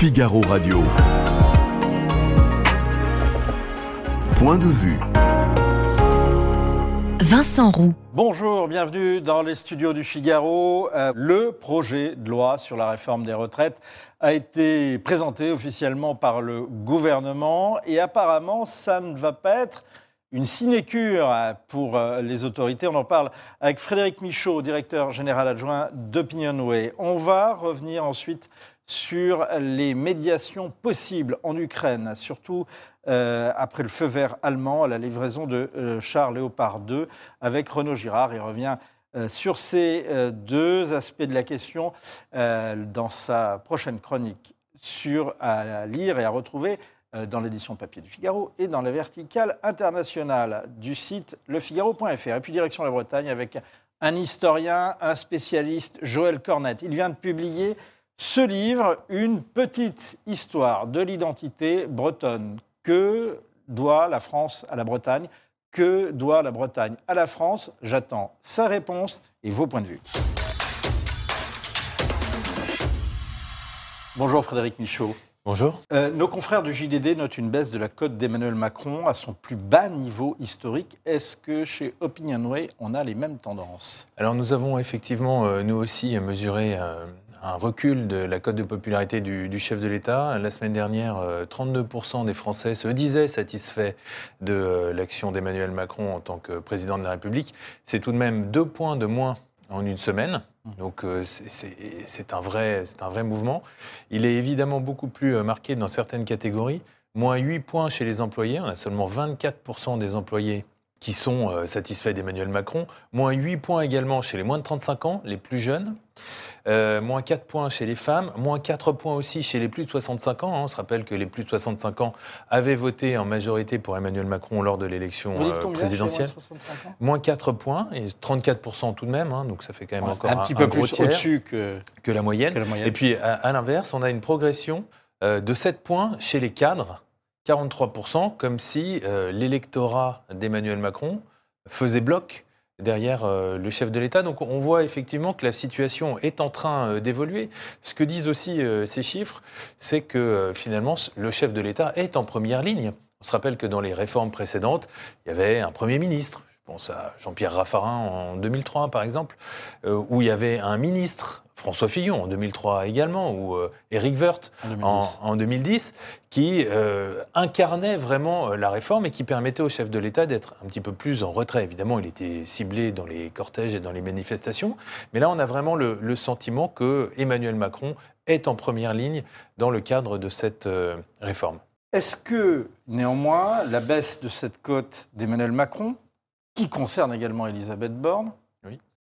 Figaro Radio. Point de vue. Vincent Roux. Bonjour, bienvenue dans les studios du Figaro. Euh, le projet de loi sur la réforme des retraites a été présenté officiellement par le gouvernement et apparemment ça ne va pas être une sinécure pour euh, les autorités. On en parle avec Frédéric Michaud, directeur général adjoint d'Opinionway. On va revenir ensuite sur les médiations possibles en Ukraine, surtout euh, après le feu vert allemand à la livraison de euh, chars Léopard 2 avec Renaud Girard. Il revient euh, sur ces deux aspects de la question dans sa prochaine chronique sur à lire et à retrouver dans l'édition papier du Figaro et dans la verticale internationale du site lefigaro.fr. Et puis direction la Bretagne avec un historien, un spécialiste, Joël Cornette. Il vient de publier ce livre, une petite histoire de l'identité bretonne. Que doit la France à la Bretagne? Que doit la Bretagne à la France? J'attends sa réponse et vos points de vue. Bonjour Frédéric Michaud. Bonjour. Euh, nos confrères du JDD notent une baisse de la cote d'Emmanuel Macron à son plus bas niveau historique. Est-ce que chez Opinionway, on a les mêmes tendances? Alors nous avons effectivement, euh, nous aussi, mesuré euh, un recul de la cote de popularité du, chef de l'État. La semaine dernière, 32% euh, des Français se disaient satisfaits de euh, l'action d'Emmanuel Macron en tant que président de la République. C'est tout de même deux points de moins en une semaine. Donc euh, c'est un, vrai, un vrai mouvement. Il est évidemment beaucoup plus marqué dans certaines catégories. Moins 8 points chez les employés. On a seulement 24% des employés qui sont satisfaits d'Emmanuel Macron. Moins 8 points également chez les moins de 35 ans, les plus jeunes. Euh, moins 4 points chez les femmes. Moins 4 points aussi chez les plus de 65 ans. Hein. On se rappelle que les plus de 65 ans avaient voté en majorité pour Emmanuel Macron lors de l'élection euh, présidentielle. Moins 4 points et 34% tout de même. Hein. donc ça fait quand même encore un, petit peu plus au-dessus que, que, la moyenne. Et puis à, l'inverse, on a une progression de 7 points chez les cadres 43%, comme si euh, l'électorat d'Emmanuel Macron faisait bloc derrière euh, le chef de l'État. Donc on voit effectivement que la situation est en train euh, d'évoluer. Ce que disent aussi ces chiffres, c'est que finalement le chef de l'État est en première ligne. On se rappelle que dans les réformes précédentes, il y avait un Premier ministre, je pense à Jean-Pierre Raffarin en 2003 par exemple, où il y avait un ministre François Fillon en 2003 également, ou euh, Éric Woerth en 2010, qui euh, incarnait vraiment euh, la réforme et qui permettait au chef de l'État d'être un petit peu plus en retrait. Évidemment, il était ciblé dans les cortèges et dans les manifestations, mais là, on a vraiment le, sentiment que Emmanuel Macron est en première ligne dans le cadre de cette réforme. Est-ce que, néanmoins, la baisse de cette cote d'Emmanuel Macron, qui concerne également Elisabeth Borne,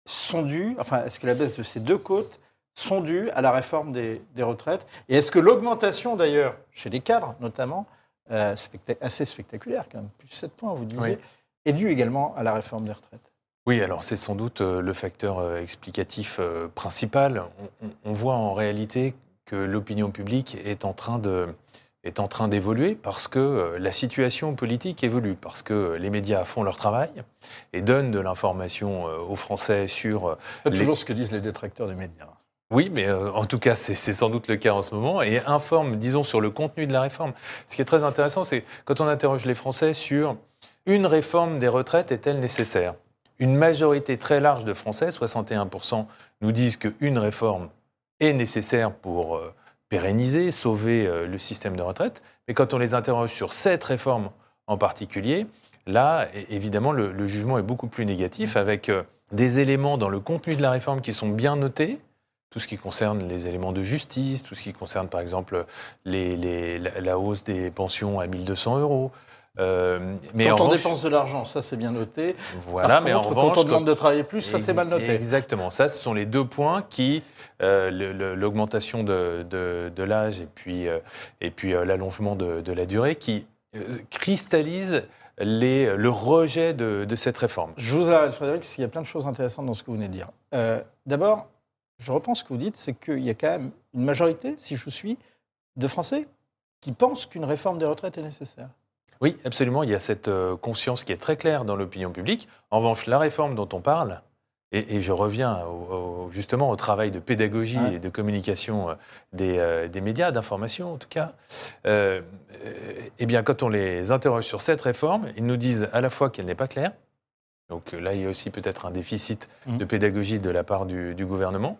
sont dues, enfin, est-ce que la baisse de ces deux côtes sont dues à la réforme des, retraites Et est-ce que l'augmentation, d'ailleurs, chez les cadres notamment, euh, assez spectaculaire quand même, plus 7 points, vous disiez, est due également à la réforme des retraites? Oui, alors c'est sans doute euh, le facteur euh, explicatif principal. on, voit en réalité que l'opinion publique est en train de, est en train d'évoluer parce que la situation politique évolue, parce que les médias font leur travail et donnent de l'information aux Français sur... C'est toujours ce que disent les détracteurs des médias. Oui, mais en tout cas, c'est sans doute le cas en ce moment, et informent, disons, sur le contenu de la réforme. Ce qui est très intéressant, c'est quand on interroge les Français sur une réforme des retraites est-elle nécessaire? Une majorité très large de Français, 61%, nous disent qu'une réforme est nécessaire pour pérenniser, sauver euh, le système de retraite. Mais quand on les interroge sur cette réforme en particulier, là, évidemment, le, jugement est beaucoup plus négatif, avec euh, des éléments dans le contenu de la réforme qui sont bien notés, tout ce qui concerne les éléments de justice, tout ce qui concerne par exemple les, la, hausse des pensions à 1200 euros, euh, mais quand on dépense de l'argent, ça c'est bien noté. Voilà, mais en revanche, quand on demande de travailler plus, ça c'est mal noté. Exactement, ça ce sont les deux points qui, euh, l'augmentation de, de, l'âge et puis, euh, et puis l'allongement de, de, la durée, qui cristallisent les, le rejet de, cette réforme. Je vous arrête Frédéric, parce qu'il y a plein de choses intéressantes dans ce que vous venez de dire. D'abord, je reprends ce que vous dites, c'est qu'il y a quand même une majorité, si je vous suis, de Français qui pensent qu'une réforme des retraites est nécessaire. Oui, absolument. Il y a cette euh, conscience qui est très claire dans l'opinion publique. En revanche, la réforme dont on parle et, je reviens justement au travail de pédagogie et de communication euh, euh, des, médias, d'information en tout cas, eh bien, quand on les interroge sur cette réforme, ils nous disent à la fois qu'elle n'est pas claire, donc là, il y a aussi peut-être un déficit mmh. de pédagogie de la part du, gouvernement.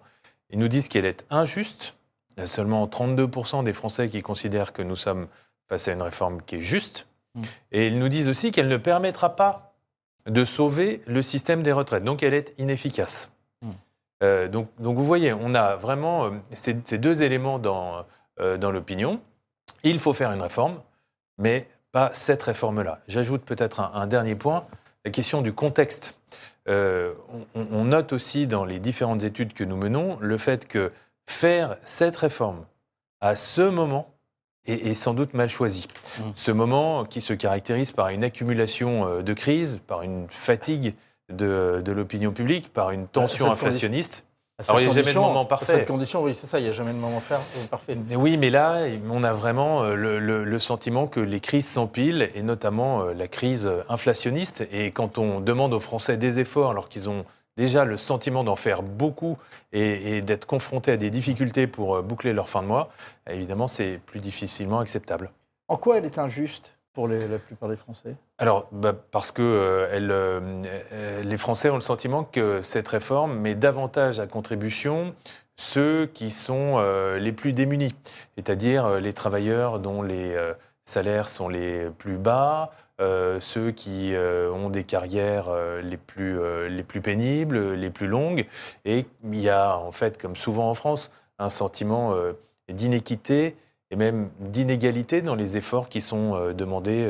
Ils nous disent qu'elle est injuste. Il y a seulement 32% des Français qui considèrent que nous sommes face à une réforme qui est juste. Mmh. Et ils nous disent aussi qu'elle ne permettra pas de sauver le système des retraites. Donc elle est inefficace. Hmm. Euh, donc, donc, vous voyez, on a vraiment euh, ces, deux éléments dans, euh, dans l'opinion. Il faut faire une réforme, mais pas cette réforme-là. J'ajoute peut-être un, dernier point, la question du contexte. on, note aussi dans les différentes études que nous menons le fait que faire cette réforme à ce moment est, sans doute mal choisi. Mmh. Ce moment qui se caractérise par une accumulation euh, de crises, par une fatigue de, l'opinion publique, par une tension inflationniste. Alors, il n'y a jamais de moment parfait. Cette condition, oui, c'est ça, il n'y a jamais de moment euh, parfait. Oui, mais là, on a vraiment euh, le, sentiment que les crises s'empilent, et notamment la crise inflationniste. Et quand on demande aux Français des efforts, alors qu'ils ont déjà le sentiment d'en faire beaucoup et, d'être confrontés à des difficultés pour euh, boucler leur fin de mois, évidemment, c'est plus difficilement acceptable. En quoi elle est injuste? Pour la plupart des Français Alors, bah, parce que euh, euh, les Français ont le sentiment que cette réforme met davantage à contribution ceux qui sont les plus démunis, c'est-à-dire les travailleurs dont les salaires sont les plus bas, euh, ceux qui euh, ont des carrières euh, les, plus, les plus pénibles, les plus longues. Et il y a, en fait, comme souvent en France, un sentiment d'inéquité et même d'inégalité dans les efforts qui sont demandés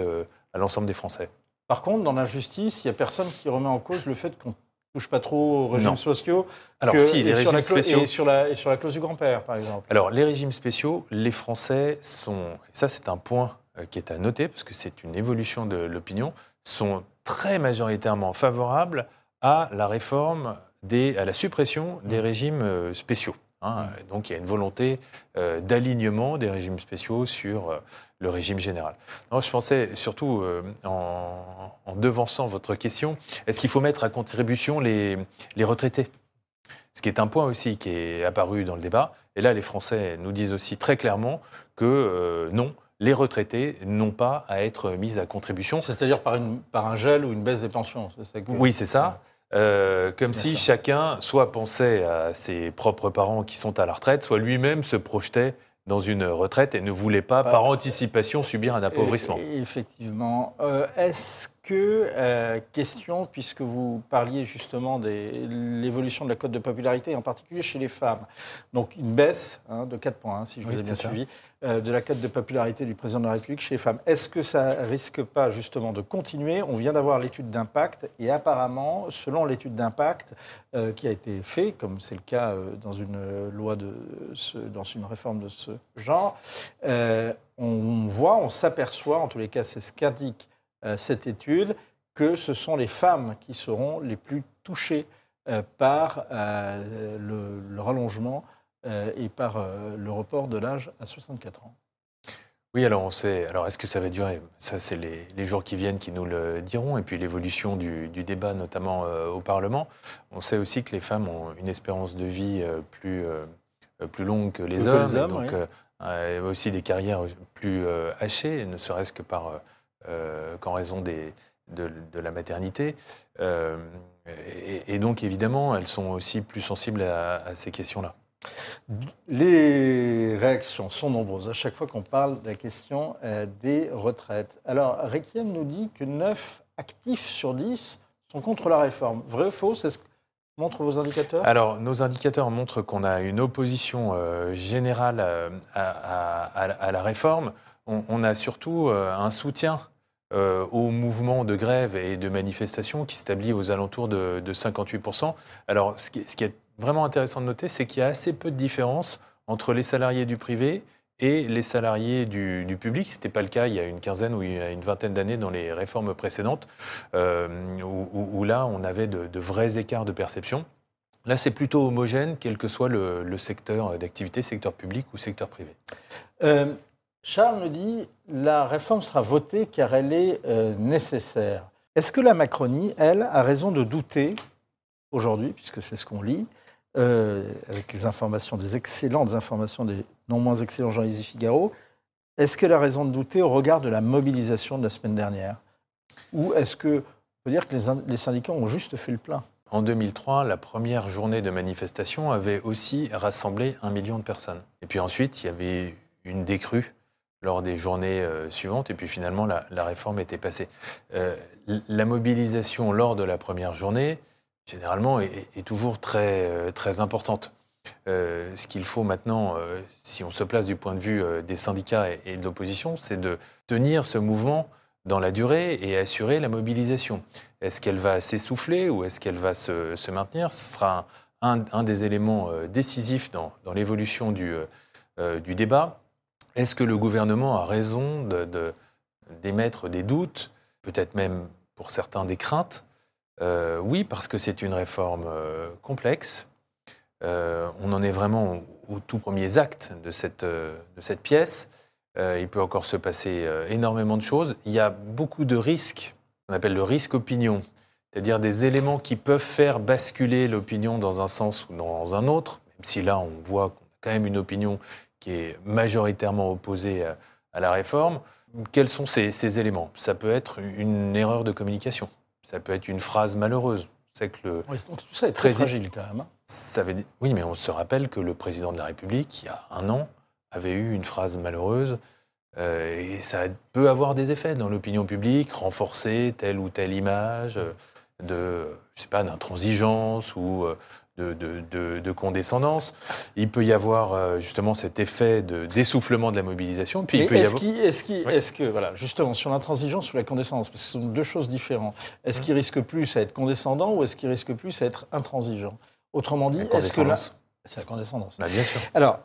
à l'ensemble des Français. Par contre, dans l'injustice, il n'y a personne qui remet en cause le fait qu'on touche pas trop aux régimes spéciaux. Alors si, les régimes spéciaux. Et sur, la, et sur la clause du grand-père, par exemple. Alors, les régimes spéciaux, les Français sont. ça, c'est un point euh, qui est à noter, parce que c'est une évolution de l'opinion, sont très majoritairement favorables à la réforme, des, à la suppression des mmh. régimes euh, spéciaux. Hein. Mmh. Donc il y a une volonté euh, d'alignement des régimes spéciaux sur le régime général. je pensais surtout, en, devançant votre question, est-ce qu'il faut mettre à contribution les, les retraités? Ce qui est un point aussi qui est apparu dans le débat. Et là, les Français nous disent aussi très clairement que non, les retraités n'ont pas à être mis à contribution. C'est-à-dire par, par un gel ou une baisse des pensions Oui, c'est ça. Euh, comme si chacun soit pensait à ses propres parents qui sont à la retraite, soit lui-même se projetait dans une retraite et ne voulait pas, par anticipation, subir un appauvrissement. effectivement. Euh, est-ce que, euh, question, puisque vous parliez justement de l'évolution de la cote de popularité, en particulier chez les femmes, donc une baisse hein, de 4 points, hein, si je vous ai bien suivi, euh, de la cote de popularité du président de la République chez les femmes, est-ce que ça risque pas justement de continuer? On vient d'avoir l'étude d'impact et apparemment, selon l'étude d'impact euh, qui a été faite, comme c'est le cas dans une loi de dans une réforme de ce genre, on voit, on s'aperçoit, en tous les cas c'est ce qu'indique cette étude que ce sont les femmes qui seront les plus touchées euh, par euh, le, rallongement et par le report de l'âge à 64 ans. Oui, alors on sait. Alors est-ce que ça va durer? Ça, c'est les, jours qui viennent qui nous le diront. Et puis l'évolution du, débat, notamment au Parlement. On sait aussi que les femmes ont une espérance de vie plus, plus longue que les hommes. donc aussi des carrières plus hachées, ne serait-ce que par euh, qu'en raison des, de, la maternité. Euh, et, donc, évidemment, elles sont aussi plus sensibles à, ces questions-là. Les réactions sont nombreuses à chaque fois qu'on parle de la question euh, des retraites. Alors, Requiem nous dit que 9 actifs sur 10 sont contre la réforme. Vrai ou faux? C'est ce que montrent vos indicateurs? Alors, nos indicateurs montrent qu'on a une opposition générale à, la réforme. On, a surtout un soutien euh, au mouvement de grève et de manifestation qui s'établit aux alentours de, 58%. Alors, ce qui, est vraiment intéressant de noter, c'est qu'il y a assez peu de différence entre les salariés du privé et les salariés du, public. Ce n'était pas le cas il y a une quinzaine ou une vingtaine d'années dans les réformes précédentes, euh, où, là, on avait de, vrais écarts de perception. Là, c'est plutôt homogène, quel que soit le, secteur d'activité, secteur public ou secteur privé. Euh, Charles nous dit la réforme sera votée car elle est euh, nécessaire. Est-ce que la Macronie, elle, a raison de douter aujourd'hui, puisque c'est ce qu'on lit, euh, avec les informations, des excellentes informations des non moins excellents Jean-Yves Figaro, est-ce qu'elle a raison de douter au regard de la mobilisation de la semaine dernière? Ou est-ce que on peut dire que les, syndicats ont juste fait le plein? En 2003, la première journée de manifestation avait aussi rassemblé un million de personnes. Et puis ensuite, il y avait une décrue lors des journées euh, suivantes, et puis finalement, la, réforme était passée. Euh, la mobilisation lors de la première journée, généralement, est, toujours très, euh, très importante. ce qu'il faut maintenant, si on se place du point de vue des syndicats et, de l'opposition, c'est de tenir ce mouvement dans la durée et assurer la mobilisation. Est-ce qu'elle va s'essouffler ou est-ce qu'elle va se, maintenir? Ce sera un, des éléments décisifs dans, l'évolution du débat. Est-ce que le gouvernement a raison d'émettre des doutes, peut-être même pour certains des craintes? Euh, Oui, parce que c'est une réforme euh, complexe. Euh, on en est vraiment aux tout premiers actes de cette, de cette pièce. il peut encore se passer énormément de choses. Il y a beaucoup de risques, on appelle le risque opinion, c'est-à-dire des éléments qui peuvent faire basculer l'opinion dans un sens ou dans un autre, même si là on voit qu'on a quand même une opinion qui est majoritairement opposé à, la réforme. Quels sont ces, éléments? Ça peut être une erreur de communication, ça peut être une phrase malheureuse. C'est que le tout ça est très fragile quand même. Hein. Ça veut oui, mais on se rappelle que le président de la République, il y a un an, avait eu une phrase malheureuse. Euh, et ça peut avoir des effets dans l'opinion publique, renforcer telle ou telle image de, je sais pas, d'intransigeance ou de, condescendance. Il peut y avoir euh, justement cet effet d'essoufflement de, la mobilisation. Puis est-ce que, voilà, justement, sur l'intransigeance ou la condescendance, parce que ce sont deux choses différentes, est-ce qu'il risque plus à être condescendant ou est-ce qu'il risque plus à être intransigeant? Autrement dit, est-ce que là. C'est la condescendance. Bah, bien sûr. Alors,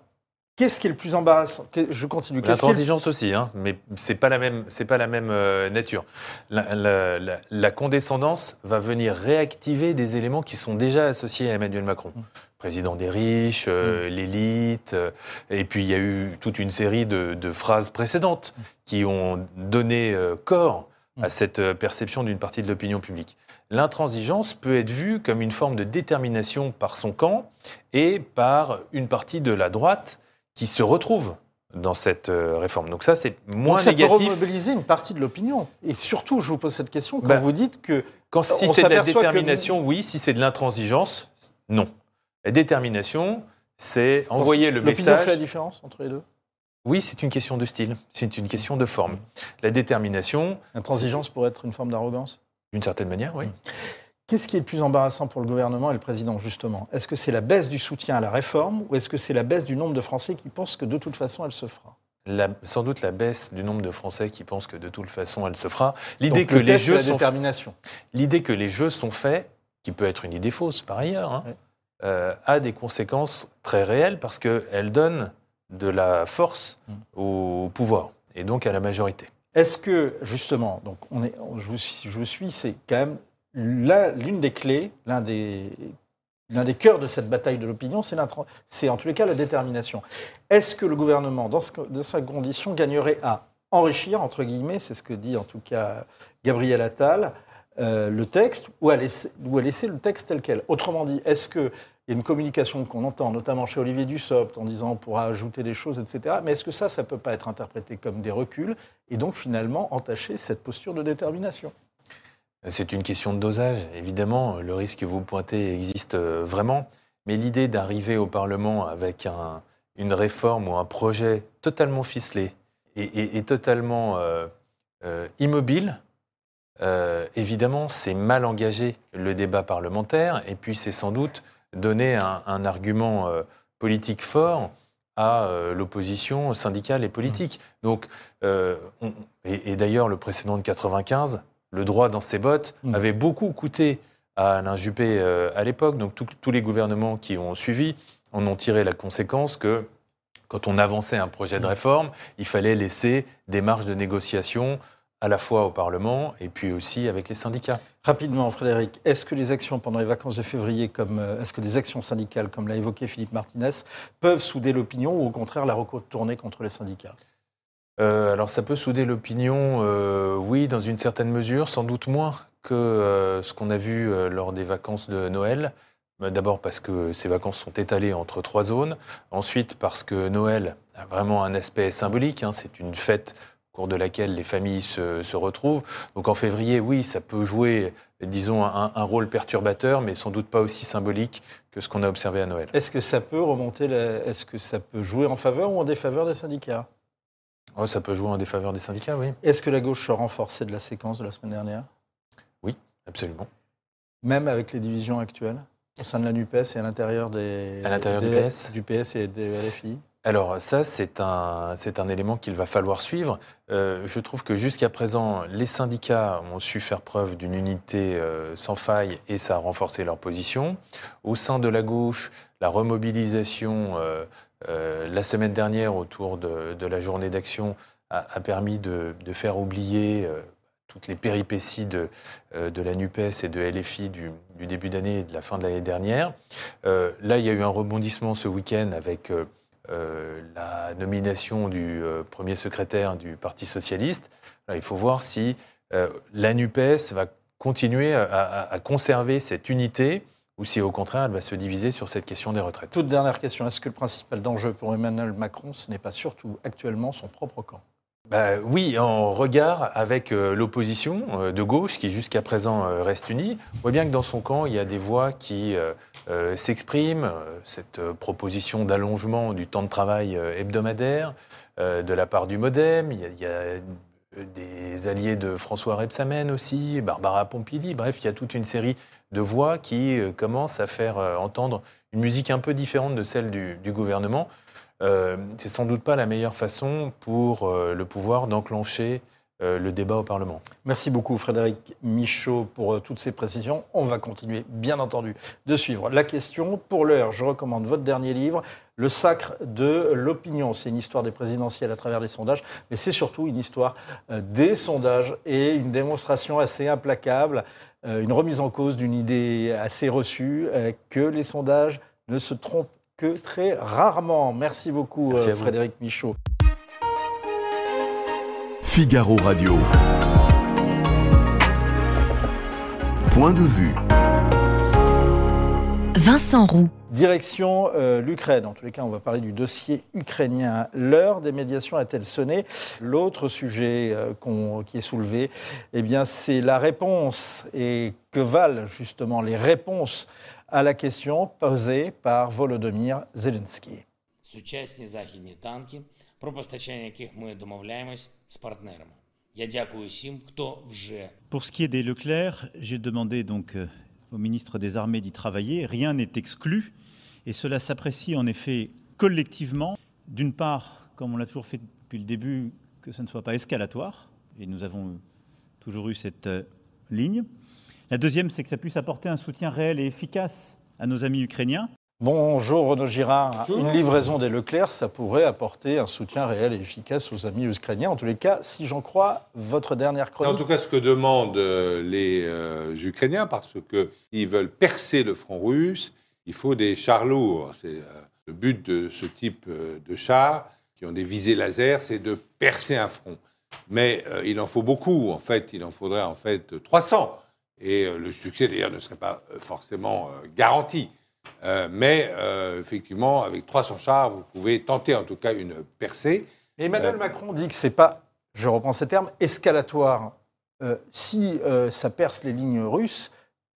Qu'est-ce qui est le plus embarrassant Je continue. L'intransigeance aussi, hein, mais c'est pas la même, c'est pas la même euh, nature. La, condescendance va venir réactiver des éléments qui sont déjà associés à Emmanuel Macron. Mm. Président des riches, euh, mm. l'élite, euh, et puis il y a eu toute une série de, phrases précédentes mm. qui ont donné corps à cette perception d'une partie de l'opinion publique. L'intransigeance peut être vue comme une forme de détermination par son camp et par une partie de la droite qui se retrouvent dans cette euh, réforme. Donc ça, c'est moins Donc ça négatif. peut remobiliser une partie de l'opinion. Et surtout, je vous pose cette question, quand bah, vous dites que... Quand, si c'est de la détermination, oui. Si c'est de l'intransigeance, non. La détermination, c'est envoyer le message... L'opinion fait la différence entre les deux? Oui, c'est une question de style, c'est une question de forme. La détermination... L'intransigeance pourrait être une forme d'arrogance? D'une certaine manière, oui. Qu'est-ce qui est le plus embarrassant pour le gouvernement et le président, justement? Est-ce que c'est la baisse du soutien à la réforme ou est-ce que c'est la baisse du nombre de Français qui pensent que de toute façon elle se fera? Sans doute la baisse du nombre de Français qui pensent que de toute façon elle se fera. L'idée que les jeux sont l'idée que les jeux sont faits, qui peut être une idée fausse par ailleurs, hein, euh, a des conséquences très réelles parce qu'elle donne de la force mm. au pouvoir et donc à la majorité. Est-ce que justement, donc on est, je vous, je vous suis, c'est quand même l'une des clés, l'un des, des cœurs de cette bataille de l'opinion, c'est en tous les cas la détermination. Est-ce que le gouvernement, dans, cette condition, gagnerait à enrichir, entre guillemets, c'est ce que dit en tout cas Gabriel Attal, euh, le texte, ou à, laisser, ou à laisser le texte tel quel? Autrement dit, est-ce qu'il y a une communication qu'on entend, notamment chez Olivier Dussopt, en disant on pourra ajouter des choses, etc. Mais est-ce que ça, ça ne peut pas être interprété comme des reculs et donc finalement entacher cette posture de détermination? C'est une question de dosage. Évidemment, le risque que vous pointez existe euh, vraiment, mais l'idée d'arriver au Parlement avec une réforme ou un projet totalement ficelé et, totalement euh, euh, immobile, évidemment, c'est mal engager le débat parlementaire et puis c'est sans doute donner un, argument politique fort à l'opposition syndicale et politique. Mmh. Donc, et, et d'ailleurs, le précédent de 95 le droit dans ses bottes hmm. avait beaucoup coûté à Alain Juppé euh, à l'époque. Donc tous les gouvernements qui ont suivi en ont tiré la conséquence que quand on avançait un projet de hmm. réforme, il fallait laisser des marges de négociation à la fois au Parlement et puis aussi avec les syndicats. Rapidement, Frédéric, est-ce que les actions pendant les vacances de février, comme euh, est-ce que des actions syndicales, comme l'a évoqué Philippe Martinez, peuvent souder l'opinion ou au contraire la retourner contre les syndicats? Euh, alors ça peut souder l'opinion, euh, oui, dans une certaine mesure, sans doute moins que ce qu'on a vu lors des vacances de Noël. D'abord parce que ces vacances sont étalées entre trois zones. Ensuite parce que Noël a vraiment un aspect symbolique. Hein. C'est une fête au cours de laquelle les familles se, retrouvent. Donc en février, oui, ça peut jouer, disons, un, rôle perturbateur, mais sans doute pas aussi symbolique que ce qu'on a observé à Noël. Est-ce que ça peut remonter, est-ce que ça peut jouer en faveur ou en défaveur des syndicats? Oh, Ça peut jouer en défaveur des syndicats, oui. Est-ce que la gauche se renforcée de la séquence de la semaine dernière? Oui, absolument. Même avec les divisions actuelles au sein de la NUPES et à l'intérieur des, à l'intérieur du PS Du PS et des LFI alors ça, c'est un, c'est un élément qu'il va falloir suivre. Euh, je trouve que jusqu'à présent, les syndicats ont su faire preuve d'une unité euh, sans faille et ça a renforcé leur position. Au sein de la gauche, la remobilisation euh, la semaine dernière autour de, la journée d'action a, permis de, faire oublier toutes les péripéties de, euh, de la NUPES et de LFI du, début d'année et de la fin de l'année dernière. Euh, là, il y a eu un rebondissement ce week-end avec euh, la nomination du premier secrétaire du Parti socialiste. il faut voir si la NUPES va continuer à, conserver cette unité ou si au contraire elle va se diviser sur cette question des retraites. Toute dernière question, est-ce que le principal danger pour Emmanuel Macron, ce n'est pas surtout actuellement son propre camp? Bah, oui, en regard avec euh, l'opposition euh, de gauche qui jusqu'à présent euh, reste unie. On voit bien que dans son camp, il y a des voix qui s'expriment. Cette proposition d'allongement du temps de travail hebdomadaire de la part du Modem. Il y, a, des alliés de François Rebsamen aussi, Barbara Pompili. Bref, il y a toute une série de voix qui commencent à faire entendre une musique un peu différente de celle du gouvernement. Euh, c'est sans doute pas la meilleure façon pour euh, le pouvoir d'enclencher euh, le débat au Parlement. Merci beaucoup Frédéric Michaud pour toutes ces précisions. On va continuer, bien entendu, de suivre la question. Pour l'heure, je recommande votre dernier livre, Le sacre de l'opinion. C'est une histoire des présidentielles à travers les sondages, mais c'est surtout une histoire des sondages et une démonstration assez implacable, une remise en cause d'une idée assez reçue, que les sondages ne se trompent que très rarement. Merci beaucoup, euh, Frédéric Michaud. Figaro Radio. Point de vue. Vincent Roux. Direction euh, l'Ukraine. En tous les cas, on va parler du dossier ukrainien. L'heure des médiations a-t-elle sonné? L'autre sujet euh, qui est soulevé, eh bien, c'est la réponse. Et que valent justement les réponses à la question posée par Volodymyr Zelensky. Pour ce qui est des Leclerc, j'ai demandé donc euh, au ministre des Armées d'y travailler. Rien n'est exclu et cela s'apprécie en effet collectivement. D'une part, comme on l'a toujours fait depuis le début, que ce ne soit pas escalatoire et nous avons toujours eu cette euh, ligne. La deuxième, c'est que ça puisse apporter un soutien réel et efficace à nos amis ukrainiens. Bonjour Renaud Girard. Une livraison des Leclerc, ça pourrait apporter un soutien réel et efficace aux amis ukrainiens. En tous les cas, si j'en crois votre dernière chronique. En tout cas, ce que demandent euh, les euh, Ukrainiens, parce qu'ils veulent percer le front russe, il faut des chars lourds. C'est euh, le but de ce type de chars qui ont des visées laser, c'est de percer un front. Mais il en faut beaucoup. En fait, il en faudrait en fait 300. Et le succès, d'ailleurs, ne serait pas forcément euh, mais effectivement, avec 300 chars, vous pouvez tenter en tout cas une percée. Emmanuel Macron dit que ce n'est pas, je reprends ces termes, escalatoire. si ça perce les lignes russes,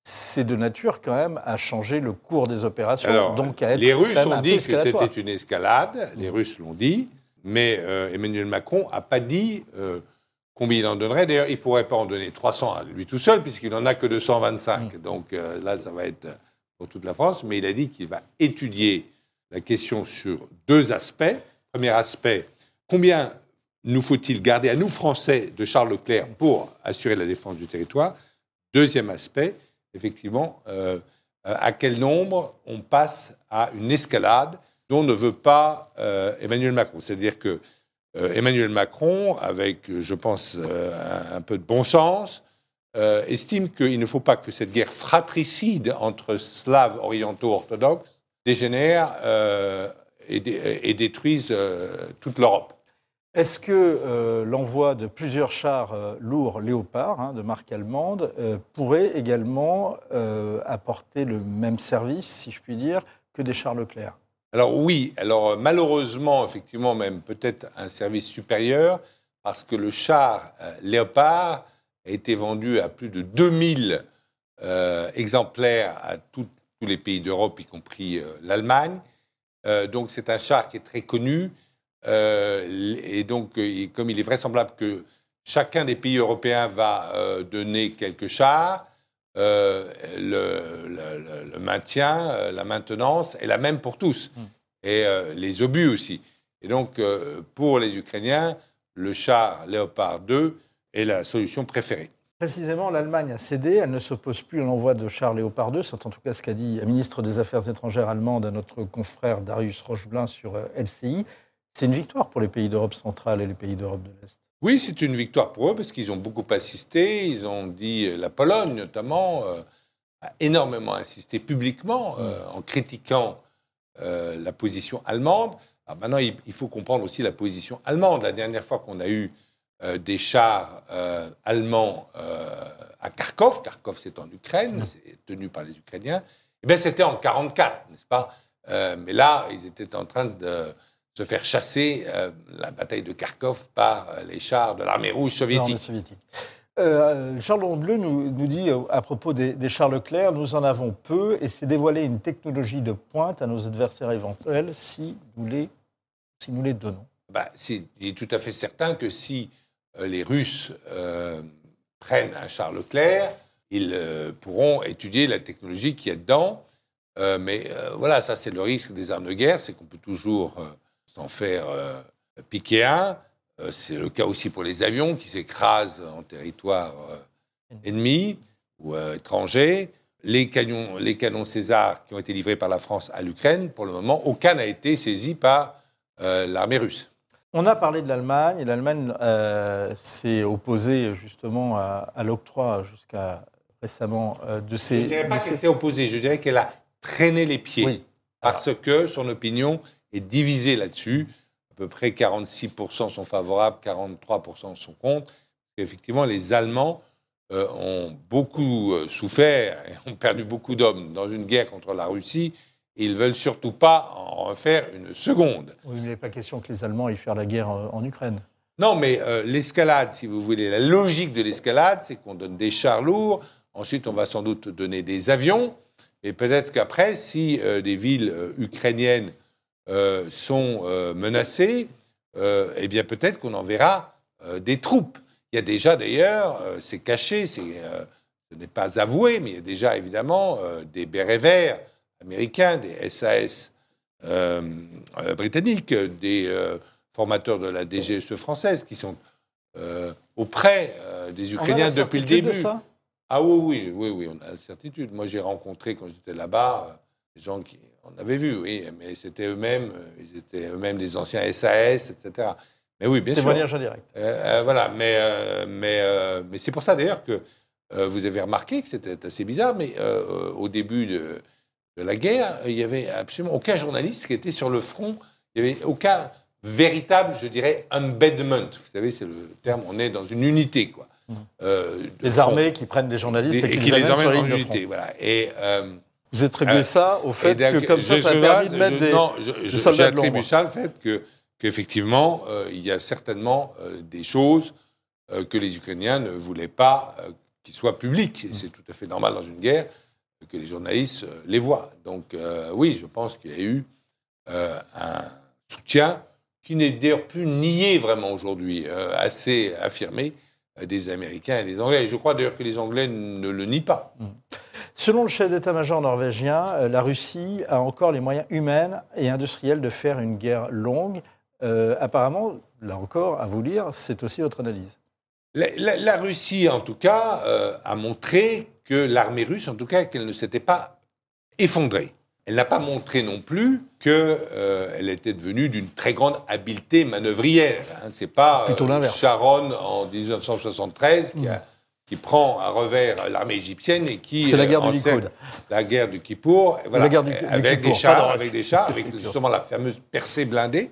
c'est de nature quand même à changer le cours des opérations. donc à être les Russes ont dit que c'était une escalade, les Russes l'ont dit, mais Emmanuel Macron n'a pas dit combien il en donnerait. D'ailleurs, il ne pourrait pas en donner 300 à lui tout seul, puisqu'il n'en a que 225. Mm. Donc euh, là, ça va être toute la France. Mais il a dit qu'il va étudier la question sur deux aspects. Premier aspect, combien nous faut-il garder à nous, Français, de Charles Leclerc pour assurer la défense du territoire? Deuxième aspect, effectivement, euh, à quel nombre on passe à une escalade dont ne veut pas euh, Emmanuel Macron? C'est-à-dire que euh, Emmanuel Macron, avec, je pense, un, peu de bon sens, estime qu'il ne faut pas que cette guerre fratricide entre Slaves orientaux orthodoxes dégénère et, détruise toute l'Europe. Est-ce que l'envoi de plusieurs chars lourds Léopard hein, de marque allemande pourrait également apporter le même service, si je puis dire, que des chars Leclerc? Alors oui, alors malheureusement, effectivement, même peut-être un service supérieur, parce que le char Léopard a été vendu à plus de 2000 euh, exemplaires à tous les pays d'Europe, y compris euh, l'Allemagne. Euh, donc c'est un char qui est très connu. et donc, comme il est vraisemblable que chacun des pays européens va donner quelques chars, le, le, maintien, la maintenance est la même pour tous. Hmm. Et les obus aussi. Et donc, pour les Ukrainiens, le char Léopard 2 est la solution préférée. Précisément, l'Allemagne a cédé. Elle ne s'oppose plus à l'envoi de chars Léopard 2. C'est en tout cas ce qu'a dit la ministre des Affaires étrangères allemande à notre confrère Darius Rocheblin sur euh, LCI. C'est une victoire pour les pays d'Europe centrale et les pays d'Europe de l'Est. Oui, c'est une victoire pour eux parce qu'ils ont beaucoup assisté. Ils ont dit, euh, la Pologne notamment, euh, a énormément insisté publiquement mm. en critiquant la position allemande. Alors maintenant, il, il, faut comprendre aussi la position allemande. La dernière fois qu'on a eu euh, des chars euh, allemands euh, à Kharkov. Kharkov, c'est en Ukraine, mmh. c'est tenu par les Ukrainiens. Eh bien, c'était en 1944, n'est-ce pas? Mais là, ils étaient en train de se faire chasser la bataille de Kharkov par les chars de l'armée rouge soviétique. Charles Rondeleu nous, nous, dit à propos des, des, chars Leclerc, nous en avons peu et c'est dévoiler une technologie de pointe à nos adversaires éventuels si nous les, si nous les donnons. Bah, il est tout à fait certain que si les Russes euh, prennent un char Leclerc, ils euh, pourront étudier la technologie qui est dedans. mais voilà, ça c'est le risque des armes de guerre, c'est qu'on peut toujours s'en faire piquer un. c'est le cas aussi pour les avions qui s'écrasent en territoire ennemi ou étranger. Les canons, les canons César qui ont été livrés par la France à l'Ukraine, pour le moment, aucun n'a été saisi par l'armée russe. On a parlé de l'Allemagne, et l'Allemagne euh, s'est opposée justement à, l'octroi jusqu'à récemment euh, de ces... Je ne dirais pas qu'elle s'est opposée, je dirais qu'elle a traîné les pieds, parce que son opinion est divisée là-dessus. À peu près 46% sont favorables, 43% sont contre. Effectivement, les Allemands euh, ont beaucoup souffert et ont perdu beaucoup d'hommes dans une guerre contre la Russie ils ne veulent surtout pas en refaire une seconde. Oui, mais il n'est pas question que les Allemands aillent faire la guerre euh, en Ukraine. Non, mais euh, l'escalade, si vous voulez, la logique de l'escalade, c'est qu'on donne des chars lourds, ensuite on va sans doute donner des avions, et peut-être qu'après, si euh, des villes ukrainiennes sont menacées, eh bien peut-être qu'on enverra des troupes. Il y a déjà d'ailleurs, c'est caché, ce n'est pas avoué, mais il y a déjà évidemment des bérets verts américains, des SAS euh, euh, britanniques, des euh, formateurs de la DGSE française qui sont auprès des Ukrainiens depuis le début. ça? Ah oui, oui, oui, oui, on a la certitude. Moi, j'ai rencontré quand j'étais là-bas des gens qui en avaient vu, oui, mais c'était eux-mêmes, ils étaient eux-mêmes des anciens SAS, etc. Mais oui, bien sûr. Témoignage en direct. voilà, mais, mais, mais c'est pour ça d'ailleurs que vous avez remarqué que c'était assez bizarre, mais au début de, de la guerre, il n'y avait absolument aucun journaliste qui était sur le front. Il n'y avait aucun véritable, je dirais, embedment. Vous savez, c'est le terme, on est dans une unité, quoi. Mmh. Euh, les armées qui prennent des journalistes et, qui, les emmènent sur la unité. Voilà. Et, euh, Vous attribuez euh, ça au fait que comme ça, ça a permis de mettre des, non, je, soldats J'attribue ça au fait que, qu'effectivement, il y a certainement des choses que les Ukrainiens ne voulaient pas qu'ils soient publiques. C'est tout à fait normal dans une guerre que les journalistes euh, les voient. Donc euh, oui, je pense qu'il y a eu euh, un soutien qui n'est d'ailleurs plus nié vraiment aujourd'hui, assez affirmé des Américains et des Anglais. Et je crois d'ailleurs que les Anglais ne le nient pas. Mmh. Selon le chef d'état-major norvégien, la Russie a encore les moyens humains et industriels de faire une guerre longue. apparemment, là encore, à vous lire, c'est aussi votre analyse. La, Russie, en tout cas, a montré que l'armée russe, en tout cas, qu'elle ne s'était pas effondrée. Elle n'a pas montré non plus qu'elle euh, était devenue d'une très grande habileté manœuvrière. Hein. C'est pas plutôt euh, Sharon en 1973 qui, qui, prend à revers l'armée égyptienne et qui c'est la guerre du Likoud. La guerre du Kippour, voilà, avec, des chars, avec des chars, avec justement la fameuse percée blindée.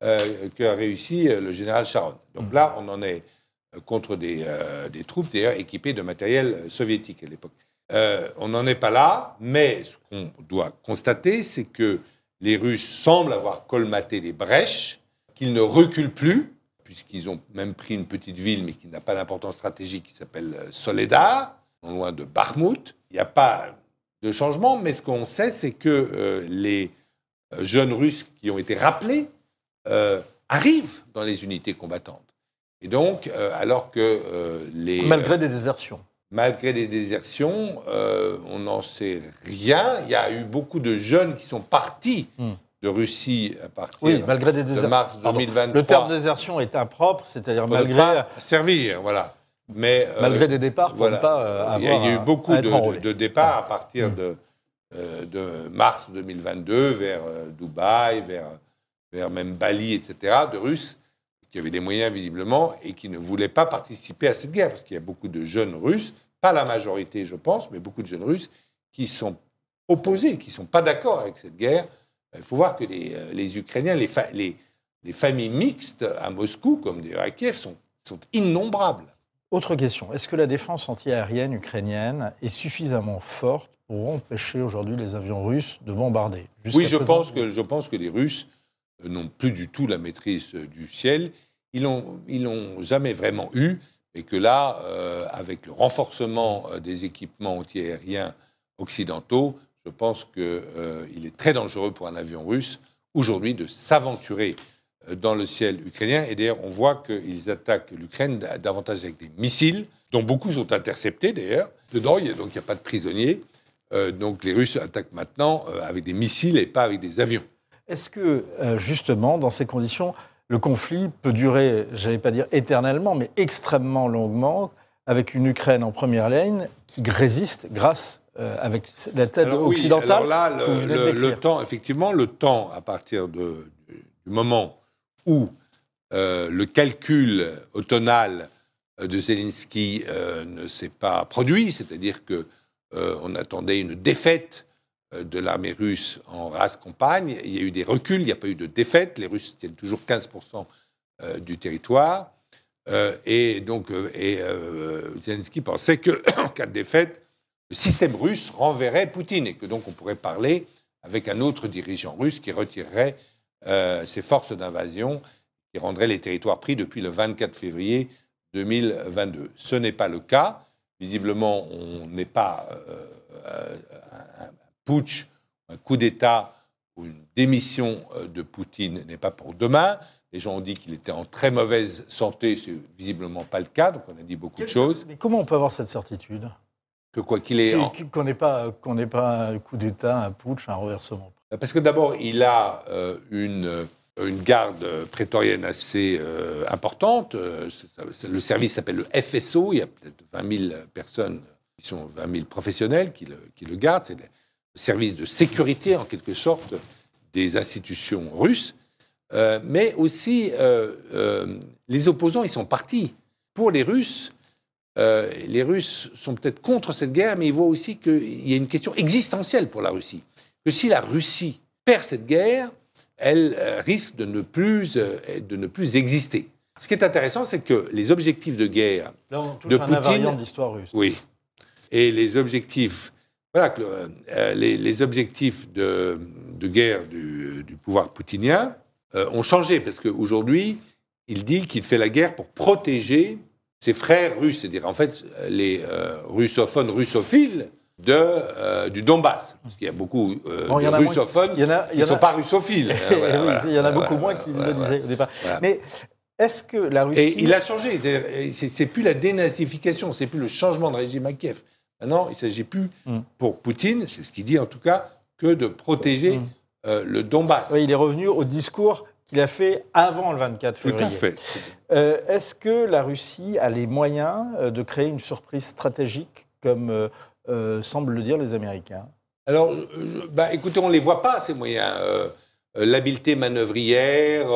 qu'a réussi le général Sharon. Donc mm. là, on en est contre des, des troupes, d'ailleurs, équipées de matériel soviétique à l'époque. on n'en est pas là, mais ce qu'on doit constater, c'est que les Russes semblent avoir colmaté les brèches, qu'ils ne reculent plus, puisqu'ils ont même pris une petite ville, mais qui n'a pas d'importance stratégique, qui s'appelle Soledar, non loin de Bakhmut. Il n'y a pas de changement, mais ce qu'on sait, c'est que euh, les euh, jeunes Russes qui ont été rappelés euh, arrivent dans les unités combattantes. Et donc, alors que les... Malgré des désertions. Malgré des désertions, on n'en sait rien. Il y a eu beaucoup de jeunes qui sont partis hmm. de Russie à partir oui, malgré des de mars 2023. Le terme désertion est impropre, c'est-à-dire malgré... servir, voilà. Mais, Malgré des départs, voilà, pas avoir Il y a eu beaucoup de, départs à partir hmm. de, euh, de mars 2022 vers euh, Dubaï, vers, vers même Bali, etc., de Russes qui avaient des moyens visiblement et qui ne voulaient pas participer à cette guerre, parce qu'il y a beaucoup de jeunes Russes, pas la majorité je pense, mais beaucoup de jeunes Russes qui sont opposés, qui ne sont pas d'accord avec cette guerre. Il faut voir que les, euh, les Ukrainiens, les, les, les, familles mixtes à Moscou, comme d'ailleurs à Kiev, sont, sont innombrables. Autre question, est-ce que la défense antiaérienne ukrainienne est suffisamment forte pour empêcher aujourd'hui les avions russes de bombarder? Oui, je pense, que, je pense que les Russes euh, n'ont plus du tout la maîtrise euh, du ciel. Ils l'ont ils jamais vraiment eu, et que là, euh, avec le renforcement des équipements antiaériens occidentaux, je pense qu'il est très dangereux pour un avion russe aujourd'hui de s'aventurer dans le ciel ukrainien. Et d'ailleurs, on voit qu'ils attaquent l'Ukraine davantage avec des missiles, dont beaucoup sont interceptés d'ailleurs. Dedans, il donc il n'y a pas de prisonniers. Euh, donc les Russes attaquent maintenant euh, avec des missiles et pas avec des avions. Est-ce que, euh, justement, dans ces conditions, le conflit peut durer, j'allais pas dire éternellement, mais extrêmement longuement, avec une Ukraine en première ligne qui résiste grâce avec la tête occidentale. alors là, le, temps, effectivement, le temps à partir de, du moment où euh, le calcul automnal de Zelensky euh, ne s'est pas produit, c'est-à-dire que euh, on attendait une défaite de l'armée russe en race campagne. Il y a eu des reculs, il n'y a pas eu de défaite. Les Russes tiennent toujours 15% du territoire. et donc, Zelensky pensait qu'en cas de défaite, le système russe renverrait Poutine et que donc on pourrait parler avec un autre dirigeant russe qui retirerait euh, ces forces d'invasion qui rendraient les territoires pris depuis le 24 février 2022. Ce n'est pas le cas. Visiblement, on n'est pas euh, euh, putsch, un coup d'État ou une démission de Poutine n'est pas pour demain. Les gens ont dit qu'il était en très mauvaise santé, c'est visiblement pas le cas, donc on a dit beaucoup de choses. Mais comment on peut avoir cette certitude? Que quoi qu'il est. Qu'on n'ait pas, un coup d'État, un putsch, un renversement parce que d'abord, il a euh, une, une, garde prétorienne assez euh, importante. Euh, le service s'appelle le FSO. Il y a peut-être 20 000 personnes qui sont 20 000 professionnels qui le, qui le gardent. C'est service de sécurité, en quelque sorte, des institutions russes. mais aussi, les opposants, ils sont partis. Pour les Russes, les Russes sont peut-être contre cette guerre, mais ils voient aussi qu'il y a une question existentielle pour la Russie que si la Russie perd cette guerre, elle euh, risque de ne plus, euh, de ne plus exister. Ce qui est intéressant, c'est que les objectifs de guerre de Poutine, de l'histoire russe. Oui, et les objectifs, voilà, euh, les, objectifs de, de guerre du, du, pouvoir poutinien ont changé parce qu'aujourd'hui, il dit qu'il fait la guerre pour protéger ses frères russes, c'est-à-dire en fait les russophones russophiles de, euh, du Donbass. Parce qu'il y a beaucoup euh, de russophones qui ne sont pas russophiles. il y en a beaucoup moins qui le disaient au départ. Mais est-ce que la Russie... Et il a changé. C'est plus la dénazification, c'est plus le changement de régime à Kiev. Maintenant, il ne s'agit plus, hmm. pour Poutine, c'est ce qu'il dit en tout cas, que de protéger hmm. euh, le Donbass. Oui, il est revenu au discours qu'il a fait avant le 24 février. Tout à fait. Est-ce que la Russie a les moyens de créer une surprise stratégique comme euh, semblent le dire les Américains? Alors, bah, écoutez, on ne les voit pas, ces moyens. Euh, euh, l'habileté manœuvrière,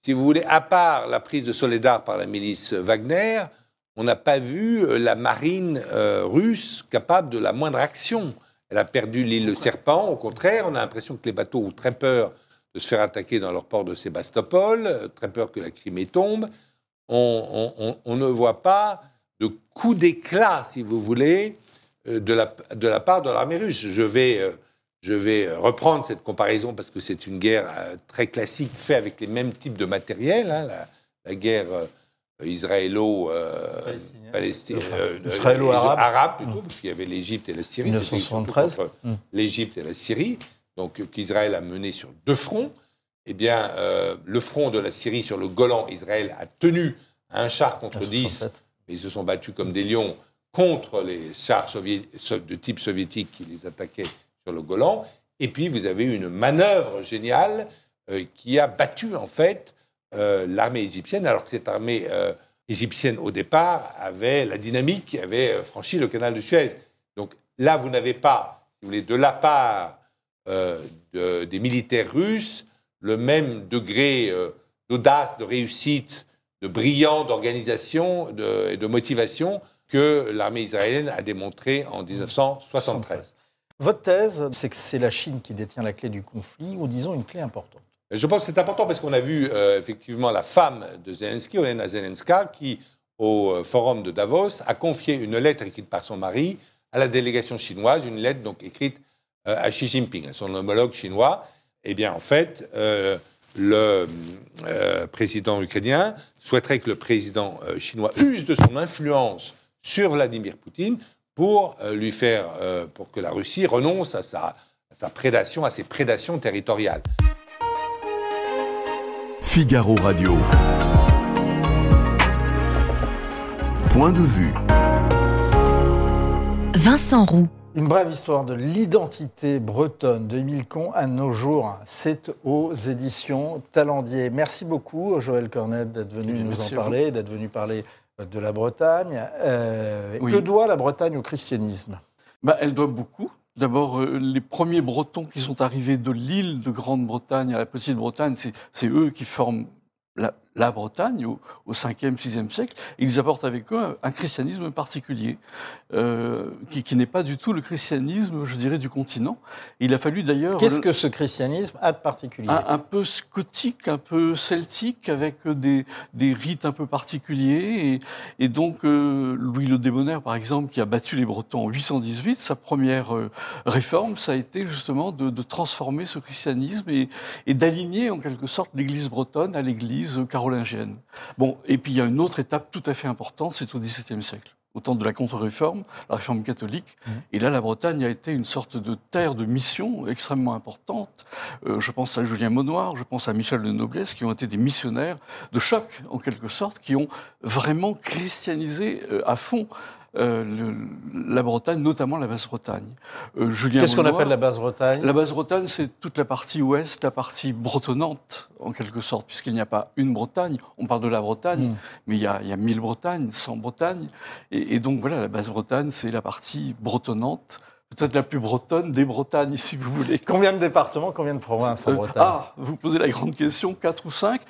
si vous voulez, à part la prise de Soledar par la milice Wagner, on n'a pas vu la marine russe capable de la moindre action. Elle a perdu l'île Serpent, au contraire, on a l'impression que les bateaux ont très peur de se faire attaquer dans leur port de Sébastopol, très peur que la Crimée tombe. On, ne voit pas de coup d'éclat, si vous voulez, de la, de la part de l'armée russe. Je vais, je vais reprendre cette comparaison parce que c'est une guerre très classique, faite avec les mêmes types de matériel. Hein, la, guerre israélo arabe plutôt, parce qu'il y avait l'Égypte et la Syrie. 1973. Mmh. L'Égypte et la Syrie, donc qu'Israël a mené sur deux fronts. Eh bien, euh, le front de la Syrie sur le Golan, Israël a tenu un char contre dix, mais ils se sont battus comme des lions contre les chars de type soviétique qui les attaquaient sur le Golan. Et puis, vous avez une manœuvre géniale euh, qui a battu, en fait, euh, l'armée égyptienne, alors que cette armée euh, égyptienne, au départ, avait la dynamique, avait euh, franchi le canal de Suez. Donc là, vous n'avez pas, si vous voulez, de la part des militaires russes, le même degré d'audace, de réussite, de brillant, d'organisation et de motivation que l'armée israélienne a démontré en 1973. Votre thèse, c'est que c'est la Chine qui détient la clé du conflit, ou disons une clé importante. Je pense que c'est important parce qu'on a vu euh, effectivement la femme de Zelensky, Olena Zelenska, qui, au euh, forum de Davos, a confié une lettre écrite par son mari à la délégation chinoise, une lettre donc écrite euh, à Xi Jinping, à son homologue chinois. Eh bien, en fait, le président ukrainien souhaiterait que le président chinois use de son influence sur Vladimir Poutine pour lui faire, pour que la Russie renonce à sa, à sa prédation, à ses prédations territoriales. Figaro Radio. Point de vue. Vincent Roux. Une brève histoire de l'identité bretonne de Milcon à nos jours. C'est aux éditions Talendier. Merci beaucoup, Joël Cornet, d'être venu nous en parler, d'être venu parler de la Bretagne. Euh, que doit la Bretagne au christianisme? Bah, Elle doit beaucoup. D'abord, euh, les premiers Bretons qui sont arrivés de l'île de Grande-Bretagne à la Petite-Bretagne, c'est eux qui forment la, la Bretagne au, au 5e, 6e siècle, ils apportent avec eux un, christianisme particulier, euh, qui, qui n'est pas du tout le christianisme, je dirais, du continent. Il a fallu d'ailleurs... Qu'est-ce que ce christianisme a de particulier? Un, peu scotique, un peu celtique, avec des, des rites un peu particuliers. Et, et donc, euh, Louis le Débonnaire, par exemple, qui a battu les Bretons en 818, sa première euh, réforme, ça a été justement de, de transformer ce christianisme et, et d'aligner en quelque sorte l'Église bretonne à l'Église Bon, et puis il y a une autre étape tout à fait importante, c'est au XVIIe siècle au temps de la contre-réforme, la réforme catholique. Mmh. Et là, la Bretagne a été une sorte de terre de mission extrêmement importante. Euh, je pense à Julien Monoir, je pense à Michel de Noblesse, qui ont été des missionnaires de choc, en quelque sorte, qui ont vraiment christianisé euh, à fond euh, la Bretagne, notamment la Basse-Bretagne. Euh, Qu'est-ce qu'on appelle la Basse-Bretagne? La Basse-Bretagne, c'est toute la partie ouest, la partie bretonnante, en quelque sorte, puisqu'il n'y a pas une Bretagne. On parle de la Bretagne, hmm. mais il y, a, il y a 1000 Bretagnes, 100 Bretagnes. Et, donc voilà, la Basse-Bretagne, c'est la partie bretonnante peut-être la plus bretonne des Bretagnes, si vous voulez. Combien de départements, combien de provinces en euh, Bretagne Ah, vous posez la grande question, 4 ou 5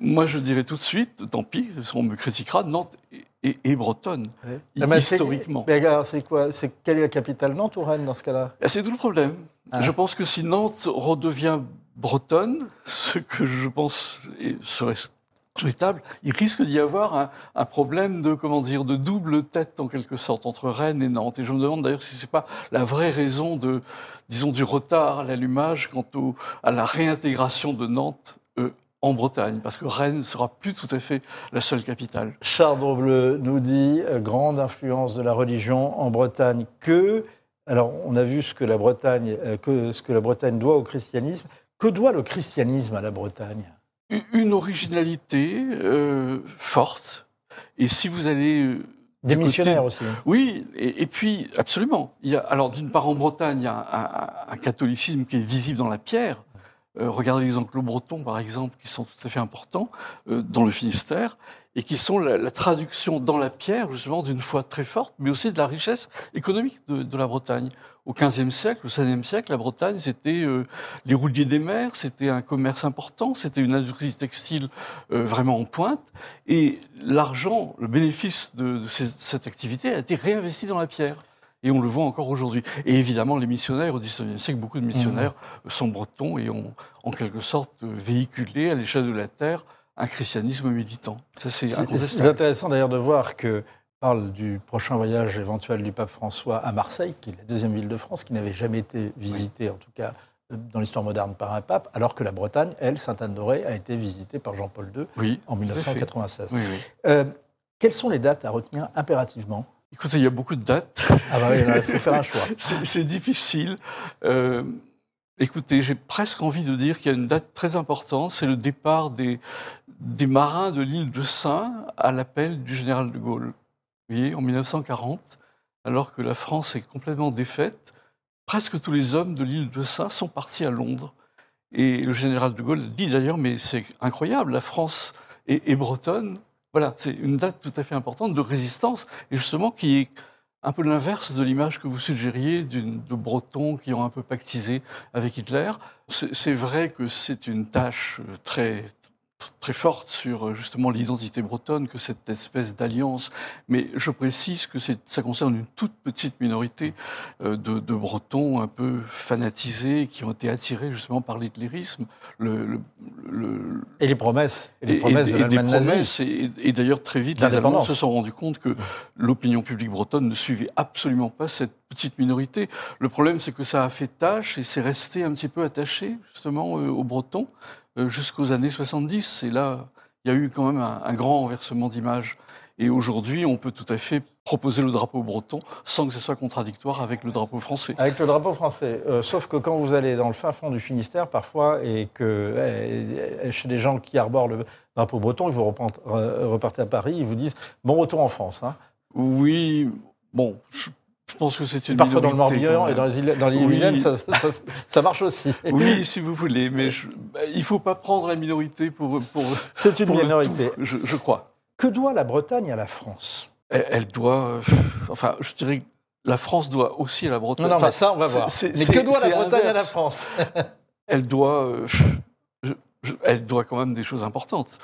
Moi, je dirais tout de suite, tant pis, on me critiquera, Nantes et, bretonne, ah, historiquement. Mais c'est quoi? C'est quelle est la capitale, Nantes ou Rennes dans ce cas-là? Ah, C'est tout le problème. Ah. Je pense que si Nantes redevient bretonne, ce que je pense serait souhaitable, il risque d'y avoir un, problème de comment dire de double tête en quelque sorte entre Rennes et Nantes. Et je me demande d'ailleurs si c'est pas la vraie raison de disons du retard à l'allumage quant au, à la réintégration de Nantes euh, en Bretagne, parce que Rennes ne sera plus tout à fait la seule capitale. Charles Drevle nous dit euh, grande influence de la religion en Bretagne. Que, alors on a vu ce que la Bretagne, euh, que, ce que la Bretagne doit au christianisme. Que doit le christianisme à la Bretagne? Une originalité euh, forte. Et si vous allez des missionnaires aussi. Oui, et, puis absolument. Il y a, alors d'une part en Bretagne, il y a un, catholicisme qui est visible dans la pierre. Euh, regardez les enclos-bretons, par exemple, qui sont tout à fait importants euh, dans le Finistère, et qui sont la, traduction dans la pierre, justement, d'une foi très forte, mais aussi de la richesse économique de, la Bretagne. Au XVe siècle, au XVIe siècle, la Bretagne, c'était euh, les rouliers des mers, c'était un commerce important, c'était une industrie textile vraiment en pointe, et l'argent, le bénéfice de, cette activité a été réinvesti dans la pierre. Et on le voit encore aujourd'hui. Et évidemment, les missionnaires au XIXe siècle, beaucoup de missionnaires mmh. sont bretons et ont en quelque sorte véhiculé à l'échelle de la terre un christianisme militant. c'est intéressant d'ailleurs de voir que parle du prochain voyage éventuel du pape François à Marseille, qui est la deuxième ville de France, qui n'avait jamais été visitée, en tout cas dans l'histoire moderne, par un pape, alors que la Bretagne, elle, Sainte-Anne-d'Auray, a été visitée par Jean-Paul II en 1996. Euh, quelles sont les dates à retenir impérativement? Écoutez, il y a beaucoup de dates. Ah bah il faut faire un choix. c'est difficile. Euh, écoutez, j'ai presque envie de dire qu'il y a une date très importante, c'est le départ des, marins de l'île de Saint à l'appel du général de Gaulle. Vous voyez, en 1940, alors que la France est complètement défaite, presque tous les hommes de l'île de Saint sont partis à Londres. Et le général de Gaulle dit d'ailleurs, mais c'est incroyable, la France est bretonne, voilà, c'est une date tout à fait importante de résistance, et justement qui est un peu l'inverse de l'image que vous suggériez de Bretons qui ont un peu pactisé avec Hitler. C'est vrai que c'est une tâche très, très forte sur euh, justement l'identité bretonne que cette espèce d'alliance. Mais je précise que ça concerne une toute petite minorité euh, de, Bretons un peu fanatisés qui ont été attirés justement par l'hitlérisme. Le, et les promesses. Et les promesses et, des promesses. Et, d'ailleurs, très vite, les Allemands se sont rendus compte que l'opinion publique bretonne ne suivait absolument pas cette petite minorité. Le problème, c'est que ça a fait tâche et c'est resté un petit peu attaché justement euh, aux Bretons. Euh, jusqu'aux années 70. Et là, il y a eu quand même un, grand renversement d'image. Et aujourd'hui, on peut tout à fait proposer le drapeau breton sans que ce soit contradictoire avec le drapeau français. Avec le drapeau français. Euh, sauf que quand vous allez dans le fin fond du Finistère, parfois, et que eh, chez des gens qui arborent le drapeau breton, ils vous repartez à Paris, ils vous disent bon retour en France. Hein. Oui, bon, je pense que c'est une Parfois dans le Morbihan et dans les îles, dans les ça, marche aussi. Oui, si vous voulez, mais bah, il ne faut pas prendre la minorité pour. pour c'est une minorité. je, crois. Que doit la Bretagne à la France? Elle, doit. Euh, enfin, je dirais que la France doit aussi à la Bretagne. Non, non, mais ça, on va voir. mais que doit la Bretagne à la France? Elle doit. Euh, elle doit quand même des choses importantes.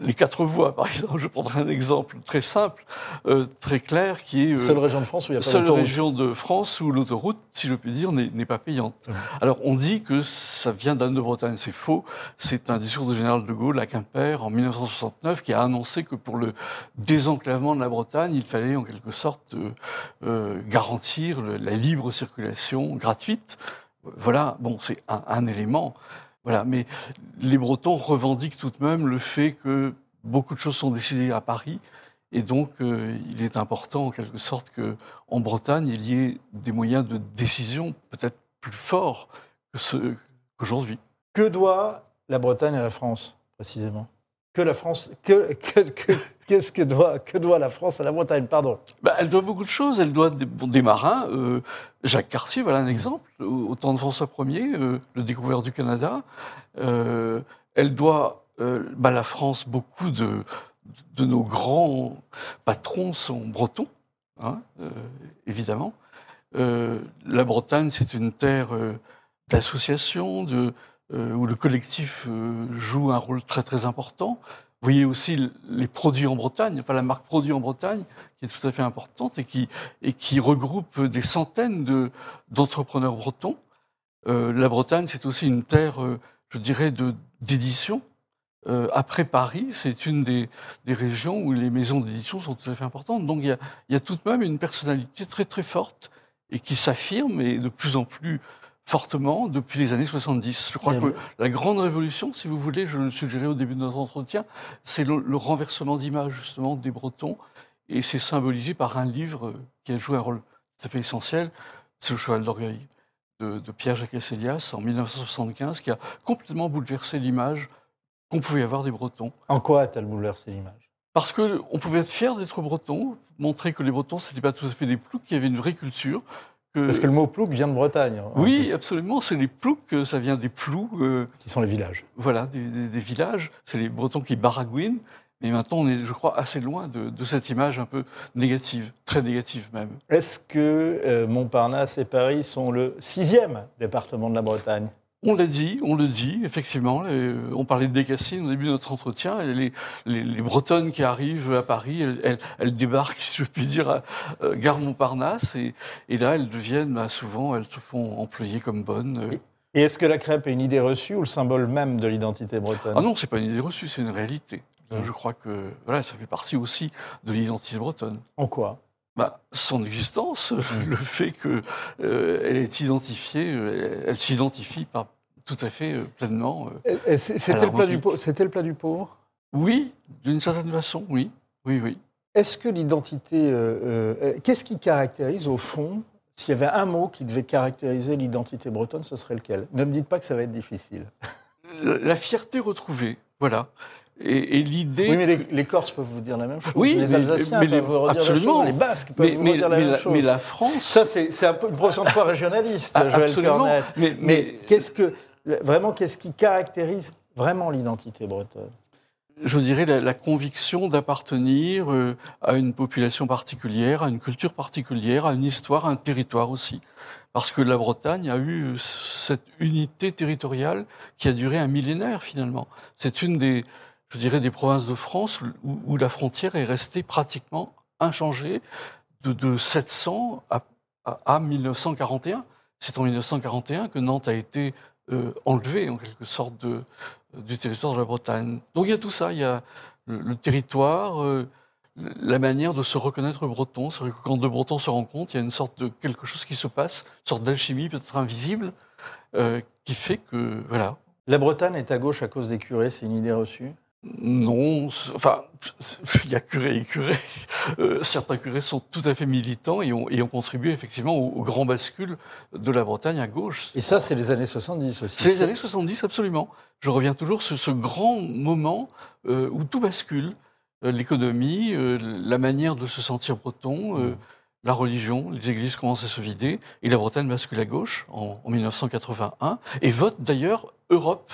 Les quatre voies, par exemple, je prendrai un exemple très simple, euh, très clair, qui est... Euh, seule région de France où il n'y a pas Seule région de France où l'autoroute, si je puis dire, n'est pas payante. Alors, on dit que ça vient d'Anne de Bretagne. C'est faux. C'est un discours du général de Gaulle à Quimper en 1969 qui a annoncé que pour le désenclavement de la Bretagne, il fallait en quelque sorte euh, garantir la libre circulation gratuite. Voilà, bon, c'est un, un élément. Voilà, mais les Bretons revendiquent tout de même le fait que beaucoup de choses sont décidées à Paris. Et donc, euh, il est important, en quelque sorte, qu'en Bretagne, il y ait des moyens de décision peut-être plus forts qu'aujourd'hui. Que doit la Bretagne à la France, précisément? Que la France, que, qu'est-ce que doit, que doit la France à la Bretagne, pardon bah, Elle doit beaucoup de choses. Elle doit des, marins. Euh, Jacques Cartier, voilà un exemple. Au, temps de François Ier, euh, le découvreur du Canada. Euh, elle doit, bah, la France, beaucoup de, de nos grands patrons sont bretons, hein, évidemment. la Bretagne, c'est une terre d'association, de où le collectif euh, joue un rôle très très important. Vous voyez aussi les produits en Bretagne, enfin la marque Produits en Bretagne, qui est tout à fait importante et qui, regroupe des centaines d'entrepreneurs bretons. Euh, la Bretagne, c'est aussi une terre, je dirais, d'édition. après Paris, c'est une des, régions où les maisons d'édition sont tout à fait importantes. Donc il y, il y a tout de même une personnalité très très forte et qui s'affirme et de plus en plus fortement depuis les années 70. Je crois que la grande révolution, si vous voulez, je le suggérais au début de notre entretien, c'est le, renversement d'image justement des Bretons, et c'est symbolisé par un livre qui a joué un rôle tout à fait essentiel, c'est Le Cheval d'Orgueil de, Pierre-Jacques Esselias en 1975, qui a complètement bouleversé l'image qu'on pouvait avoir des Bretons. En quoi a-t-elle bouleversé l'image? Parce qu'on pouvait être fier d'être breton, montrer que les Bretons, ce n'étaient pas tout à fait des ploucs, qu'il y avait une vraie culture, parce que le mot plouc vient de Bretagne. Oui, absolument. C'est les ploucs, euh, ça vient des plous. Euh, qui sont les villages. Voilà, des, villages. C'est les Bretons qui baragouinent. Mais maintenant, on est, je crois, assez loin de, cette image un peu négative, très négative même. Est-ce que euh, Montparnasse et Paris sont le sixième département de la Bretagne? On l'a dit, on le dit, effectivement. on parlait de Décassine au début de notre entretien. Les, les, Bretonnes qui arrivent à Paris, elles, débarquent, si je puis dire, à euh, Gare Montparnasse. Et, et, là, elles deviennent, bah, souvent, elles se font employer comme bonnes. Et est-ce que la crêpe est une idée reçue ou le symbole même de l'identité bretonne? Ah non, c'est pas une idée reçue, c'est une réalité. Mmh. Je crois que voilà, ça fait partie aussi de l'identité bretonne. En quoi? Bah, son existence, mmh. le fait qu'elle euh, elle est identifiée, euh, elle s'identifie pas tout à fait euh, pleinement. C'était le, plat du le plat du pauvre? Oui, d'une certaine façon, oui. oui, oui. Est-ce que l'identité. Qu'est-ce qui caractérise, au fond, s'il y avait un mot qui devait caractériser l'identité bretonne, ce serait lequel? Ne me dites pas que ça va être difficile. La fierté retrouvée, voilà. Et, l'idée. Oui, mais les, Corses peuvent vous dire la même chose. Oui, les Alsaciens peuvent vous redire absolument. la chose. Les Basques peuvent vous dire la même chose. Mais la France. Ça, c'est un peu une profession de foi régionaliste, ah, Joël Cornet. Mais, mais qu'est-ce que. Vraiment, qu'est-ce qui caractérise vraiment l'identité bretonne je dirais, la, conviction d'appartenir euh, à une population particulière, à une culture particulière, à une histoire, à un territoire aussi. Parce que la Bretagne a eu cette unité territoriale qui a duré un millénaire finalement. C'est une des, je dirais, des provinces de France où, la frontière est restée pratiquement inchangée de, 700 à, 1941. C'est en 1941 que Nantes a été euh, enlevée en quelque sorte de, du territoire de la Bretagne. Donc il y a tout ça, il y a le, territoire, euh, la manière de se reconnaître breton. C'est vrai que quand deux Bretons se rencontrent, il y a une sorte de quelque chose qui se passe, une sorte d'alchimie peut-être invisible, euh, qui fait que, voilà. La Bretagne est à gauche à cause des curés, c'est une idée reçue? Non, enfin, il y a curés et curés. Euh, certains curés sont tout à fait militants et ont, contribué effectivement au, grand bascule de la Bretagne à gauche. Et ça, c'est les années 70 aussi. C'est les années 70, absolument. Je reviens toujours sur ce grand moment euh, où tout bascule. Euh, l'économie, la manière de se sentir breton, mm. la religion, les églises commencent à se vider, et la Bretagne bascule à gauche en 1981, et vote d'ailleurs Europe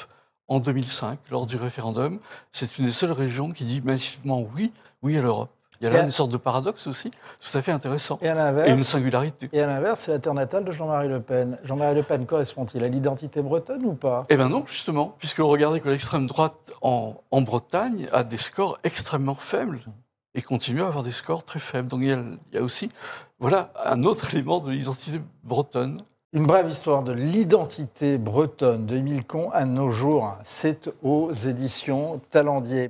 en 2005, lors du référendum. C'est une des seules régions qui dit massivement oui, oui à l'Europe. Il y a là une sorte de paradoxe aussi, tout à fait intéressant. Et, une singularité. Et à l'inverse, c'est la terre natale de Jean-Marie Le Pen. Jean-Marie Le Pen correspond-il à l'identité bretonne ou pas? Eh bien non, justement, puisque regardez que l'extrême droite en, Bretagne a des scores extrêmement faibles et continue à avoir des scores très faibles. Donc il y a, il y a aussi voilà, un autre élément de l'identité bretonne une brève histoire de l'identité bretonne de Milcon à nos jours. C'est aux éditions Talendier.